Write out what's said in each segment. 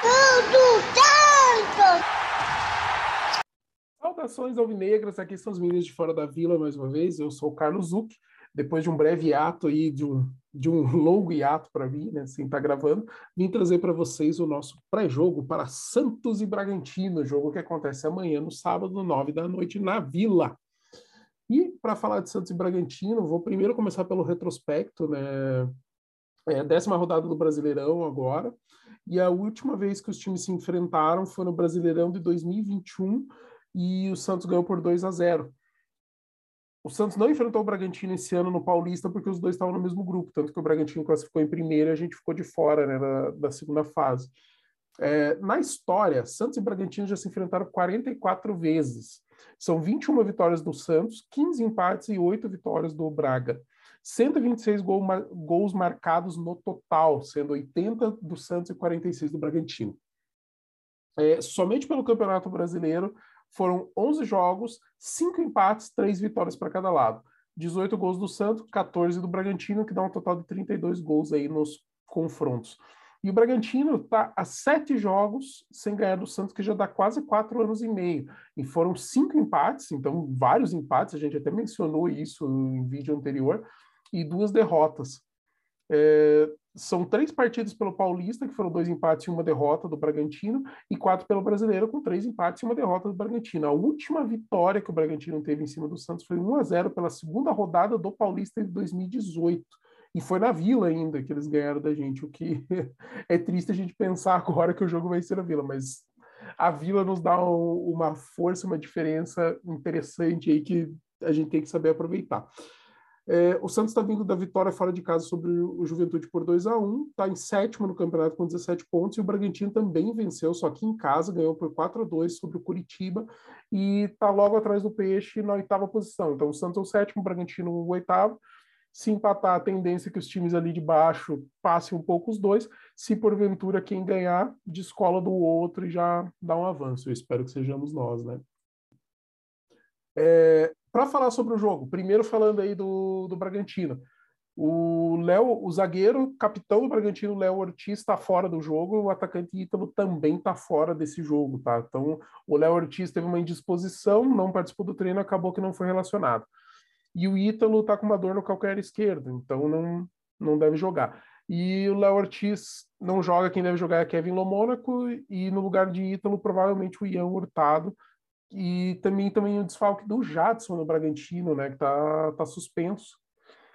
Tudo tanto! Saudações alvinegras, aqui são os meninos de Fora da Vila mais uma vez. Eu sou o Carlos Zuc. Depois de um breve hiato aí, de um, de um longo hiato para mim, né, sem estar tá gravando, vim trazer para vocês o nosso pré-jogo para Santos e Bragantino, jogo que acontece amanhã, no sábado, nove da noite, na Vila. E para falar de Santos e Bragantino, vou primeiro começar pelo retrospecto, né? É a décima rodada do Brasileirão agora, e a última vez que os times se enfrentaram foi no Brasileirão de 2021 e o Santos ganhou por 2 a 0. O Santos não enfrentou o Bragantino esse ano no Paulista porque os dois estavam no mesmo grupo, tanto que o Bragantino classificou em primeiro e a gente ficou de fora né, da, da segunda fase. É, na história, Santos e Bragantino já se enfrentaram 44 vezes. São 21 vitórias do Santos, 15 empates e 8 vitórias do Braga. 126 gol, gols marcados no total, sendo 80 do Santos e 46 do Bragantino. É, somente pelo Campeonato Brasileiro foram 11 jogos, 5 empates, 3 vitórias para cada lado. 18 gols do Santos, 14 do Bragantino, que dá um total de 32 gols aí nos confrontos. E o Bragantino está a sete jogos sem ganhar do Santos, que já dá quase quatro anos e meio. E foram cinco empates, então vários empates, a gente até mencionou isso em vídeo anterior, e duas derrotas. É, são três partidas pelo Paulista, que foram dois empates e uma derrota do Bragantino, e quatro pelo Brasileiro, com três empates e uma derrota do Bragantino. A última vitória que o Bragantino teve em cima do Santos foi 1 a 0 pela segunda rodada do Paulista de 2018. E foi na Vila ainda que eles ganharam da gente, o que é triste a gente pensar agora que o jogo vai ser na Vila, mas a Vila nos dá um, uma força, uma diferença interessante aí que a gente tem que saber aproveitar. É, o Santos está vindo da vitória fora de casa sobre o Juventude por 2 a 1 está em sétimo no campeonato com 17 pontos, e o Bragantino também venceu, só que em casa ganhou por 4 a 2 sobre o Curitiba, e está logo atrás do Peixe na oitava posição. Então o Santos é o sétimo, o Bragantino o oitavo, se empatar, a tendência é que os times ali de baixo passem um pouco os dois. Se porventura quem ganhar, descola do outro e já dá um avanço. Eu espero que sejamos nós, né? É, Para falar sobre o jogo, primeiro falando aí do, do Bragantino. O Léo, o zagueiro, capitão do Bragantino, Léo Ortiz, está fora do jogo, o atacante Ítalo também está fora desse jogo, tá? Então, o Léo Ortiz teve uma indisposição, não participou do treino, acabou que não foi relacionado. E o Ítalo está com uma dor no calcanhar esquerdo, então não, não deve jogar. E o Léo Ortiz não joga, quem deve jogar é Kevin Lomônaco, e no lugar de Ítalo, provavelmente o Ian Hurtado, e também, também o desfalque do Jadson no Bragantino, né, que está tá suspenso.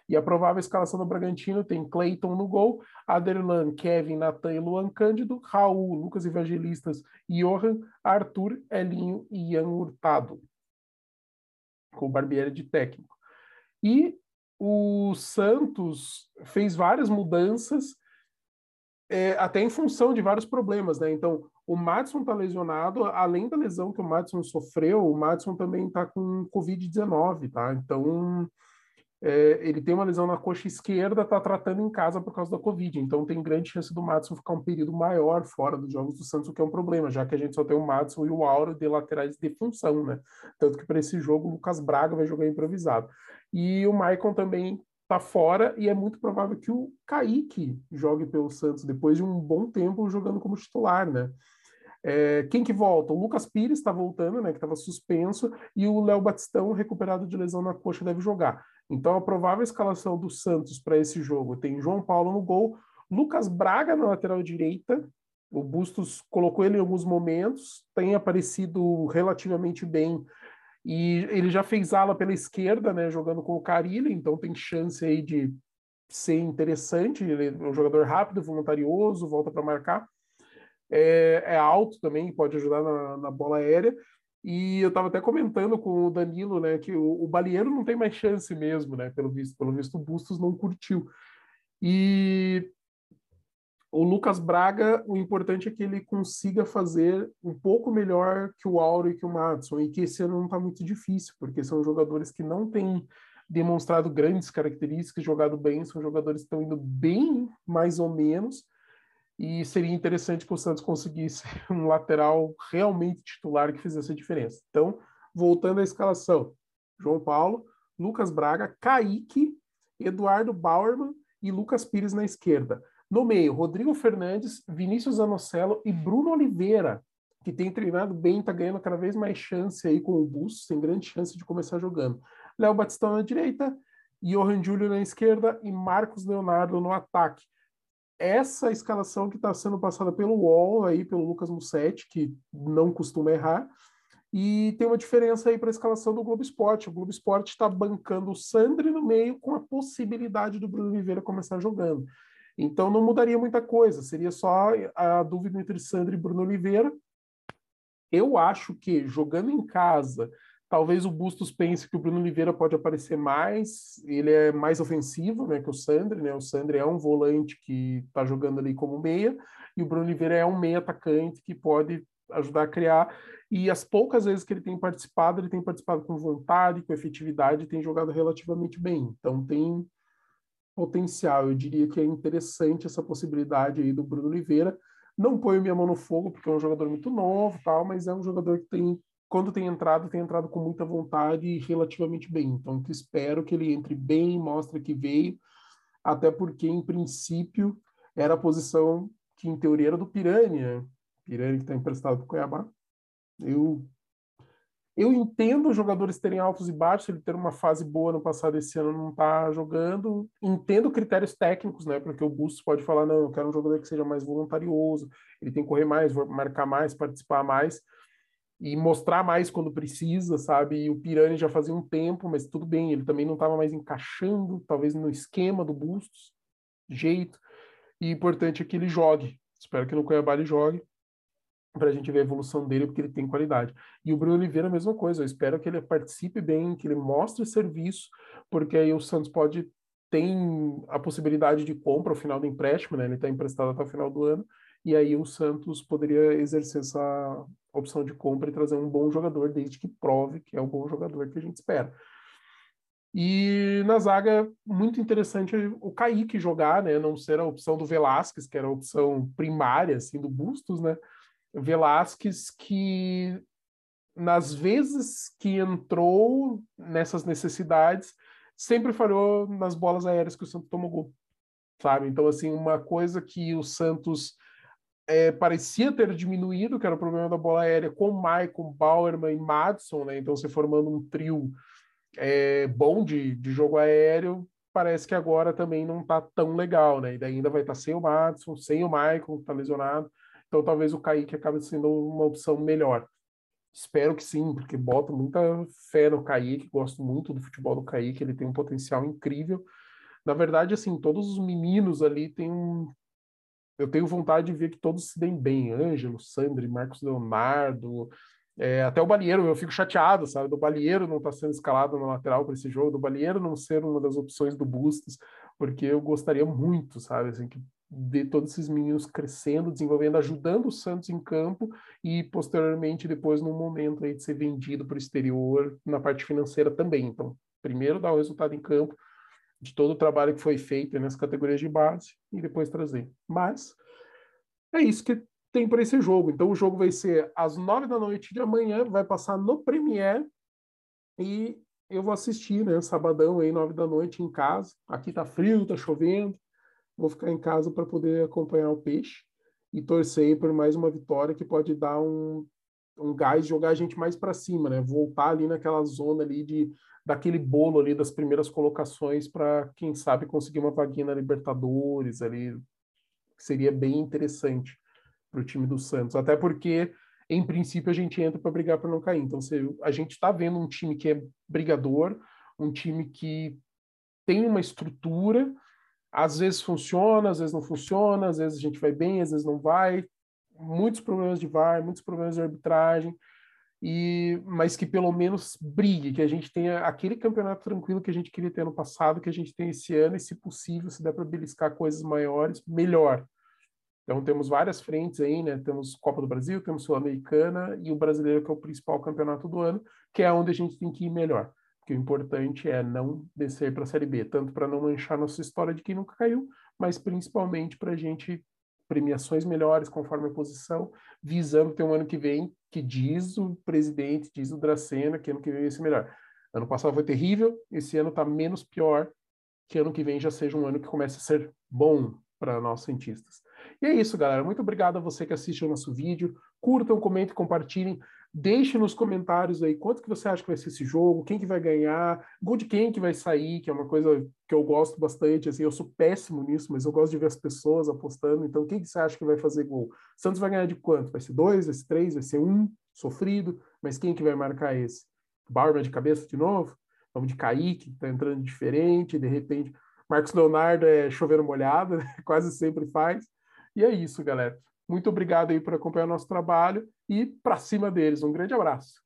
E a provável escalação do Bragantino tem Cleiton no gol, Aderlan, Kevin, Natan e Luan Cândido, Raul, Lucas Evangelistas, Johan, Arthur, Elinho e Ian Hurtado. Com o Barbieri de técnico. E o Santos fez várias mudanças, é, até em função de vários problemas, né? Então, o Madison está lesionado, além da lesão que o Madison sofreu, o Madison também está com Covid-19, tá? Então, é, ele tem uma lesão na coxa esquerda, está tratando em casa por causa da Covid. Então tem grande chance do Madison ficar um período maior fora dos jogos do Santos, o que é um problema, já que a gente só tem o Madison e o Auro de laterais de função, né? Tanto que para esse jogo o Lucas Braga vai jogar improvisado. E o Maicon também está fora e é muito provável que o Kaique jogue pelo Santos depois de um bom tempo jogando como titular, né? É, quem que volta? O Lucas Pires está voltando, né, que estava suspenso, e o Léo Batistão, recuperado de lesão na coxa, deve jogar. Então, a provável escalação do Santos para esse jogo tem João Paulo no gol, Lucas Braga na lateral direita. O Bustos colocou ele em alguns momentos, tem aparecido relativamente bem. E ele já fez ala pela esquerda, né, jogando com o Carilli, então tem chance aí de ser interessante. Ele é um jogador rápido, voluntarioso, volta para marcar é, é alto também, pode ajudar na, na bola aérea. E eu estava até comentando com o Danilo, né, que o, o não tem mais chance mesmo, né, pelo visto, pelo visto o Bustos não curtiu. E o Lucas Braga, o importante é que ele consiga fazer um pouco melhor que o Auro e que o Madison, e que esse ano não está muito difícil, porque são jogadores que não têm demonstrado grandes características, jogado bem, são jogadores que estão indo bem mais ou menos, e seria interessante que o Santos conseguisse um lateral realmente titular que fizesse a diferença. Então, voltando à escalação: João Paulo, Lucas Braga, Kaique, Eduardo Bauerman e Lucas Pires na esquerda. No meio, Rodrigo Fernandes, Vinícius Anocelo e Bruno Oliveira, que tem treinado bem, está ganhando cada vez mais chance aí com o Bustos, tem grande chance de começar jogando. Léo Batistão na direita, Johan Júlio na esquerda e Marcos Leonardo no ataque. Essa escalação que está sendo passada pelo UOL, aí, pelo Lucas Mussetti, que não costuma errar, e tem uma diferença aí para a escalação do Globo Esporte. O Globo Esporte está bancando o Sandri no meio com a possibilidade do Bruno Oliveira começar jogando. Então não mudaria muita coisa, seria só a dúvida entre Sandri e Bruno Oliveira. Eu acho que jogando em casa, talvez o Bustos pense que o Bruno Oliveira pode aparecer mais, ele é mais ofensivo né, que o Sandri, né? O Sandri é um volante que está jogando ali como meia, e o Bruno Oliveira é um meia atacante que pode ajudar a criar. E as poucas vezes que ele tem participado, ele tem participado com vontade, com efetividade, tem jogado relativamente bem. Então tem potencial. Eu diria que é interessante essa possibilidade aí do Bruno Oliveira. Não ponho minha mão no fogo, porque é um jogador muito novo, tal, mas é um jogador que tem, quando tem entrado, tem entrado com muita vontade e relativamente bem. Então, espero que ele entre bem, mostre que veio, até porque, em princípio, era a posição que, em teoria, era do Piranha. Né? Piranha que está emprestado para o Cuiabá. Eu eu entendo os jogadores terem altos e baixos, ele ter uma fase boa no passado esse ano não está jogando. Entendo critérios técnicos, né? Porque o Bustos pode falar, não, eu quero um jogador que seja mais voluntarioso, ele tem que correr mais, marcar mais, participar mais e mostrar mais quando precisa, sabe? E o Pirani já fazia um tempo, mas tudo bem, ele também não estava mais encaixando, talvez no esquema do Bustos, jeito. E importante é que ele jogue. Espero que no Cuiabá ele jogue para a gente ver a evolução dele, porque ele tem qualidade. E o Bruno Oliveira, a mesma coisa. Eu espero que ele participe bem, que ele mostre serviço, porque aí o Santos pode tem a possibilidade de compra ao final do empréstimo, né? Ele está emprestado até o final do ano, e aí o Santos poderia exercer essa opção de compra e trazer um bom jogador, desde que prove que é o bom jogador que a gente espera. E na zaga, muito interessante o Kaique jogar, né? Não ser a opção do Velasquez, que era a opção primária, assim, do Bustos, né? Velasquez que nas vezes que entrou nessas necessidades sempre falhou nas bolas aéreas que o Santos tomou gol, sabe? Então assim uma coisa que o Santos é, parecia ter diminuído, que era o problema da bola aérea com Maicon, Bauerman e Madison, né? Então você formando um trio é, bom de, de jogo aéreo, parece que agora também não está tão legal, né? E daí ainda vai estar tá sem o Madison, sem o Maicon, que está lesionado. Então talvez o Kaique acabe sendo uma opção melhor. Espero que sim, porque boto muita fé no Kaique, gosto muito do futebol do Kaique, ele tem um potencial incrível. Na verdade, assim, todos os meninos ali têm um. Eu tenho vontade de ver que todos se deem bem. Ângelo, Sandri, Marcos Leonardo, é, até o Balieiro, eu fico chateado, sabe? Do Balieiro não estar tá sendo escalado na lateral para esse jogo, do Balieiro não ser uma das opções do Bustos, porque eu gostaria muito, sabe? Assim, que de todos esses meninos crescendo, desenvolvendo, ajudando o Santos em campo e posteriormente depois no momento aí de ser vendido para o exterior na parte financeira também. Então, primeiro dar o resultado em campo de todo o trabalho que foi feito nas categorias de base e depois trazer. Mas é isso que tem para esse jogo. Então o jogo vai ser às nove da noite de amanhã, vai passar no Premiere e eu vou assistir, né, sabadão aí nove da noite em casa. Aqui tá frio, tá chovendo vou ficar em casa para poder acompanhar o peixe e torcer por mais uma vitória que pode dar um, um gás, jogar a gente mais para cima, né? Voltar ali naquela zona ali de daquele bolo ali das primeiras colocações para quem sabe conseguir uma vaguinha na Libertadores ali, seria bem interessante para o time do Santos, até porque em princípio a gente entra para brigar para não cair. Então, se a gente está vendo um time que é brigador, um time que tem uma estrutura, às vezes funciona, às vezes não funciona, às vezes a gente vai bem, às vezes não vai. Muitos problemas de VAR, muitos problemas de arbitragem, e mas que pelo menos brigue, que a gente tenha aquele campeonato tranquilo que a gente queria ter no passado, que a gente tem esse ano, e se possível, se der para beliscar coisas maiores, melhor. Então temos várias frentes aí, né? Temos Copa do Brasil, temos Sul-Americana e o brasileiro, que é o principal campeonato do ano, que é onde a gente tem que ir melhor que o importante é não descer para a Série B, tanto para não manchar nossa história de quem nunca caiu, mas principalmente para a gente premiações melhores conforme a posição, visando ter um ano que vem que diz o presidente, diz o Dracena, que ano que vem vai ser melhor. Ano passado foi terrível, esse ano está menos pior, que ano que vem já seja um ano que comece a ser bom, para nós cientistas. E é isso, galera. Muito obrigado a você que assiste o nosso vídeo. Curtam, comentem, compartilhem. Deixe nos comentários aí quanto que você acha que vai ser esse jogo, quem que vai ganhar, gol de quem que vai sair, que é uma coisa que eu gosto bastante, assim, eu sou péssimo nisso, mas eu gosto de ver as pessoas apostando, então quem que você acha que vai fazer gol? Santos vai ganhar de quanto? Vai ser dois, vai ser três, vai ser um, sofrido, mas quem que vai marcar esse? Barba de cabeça de novo? Vamos de Kaique, que tá entrando diferente, de repente... Marcos Leonardo é chover molhado, quase sempre faz. E é isso, galera. Muito obrigado aí por acompanhar o nosso trabalho e para cima deles. Um grande abraço.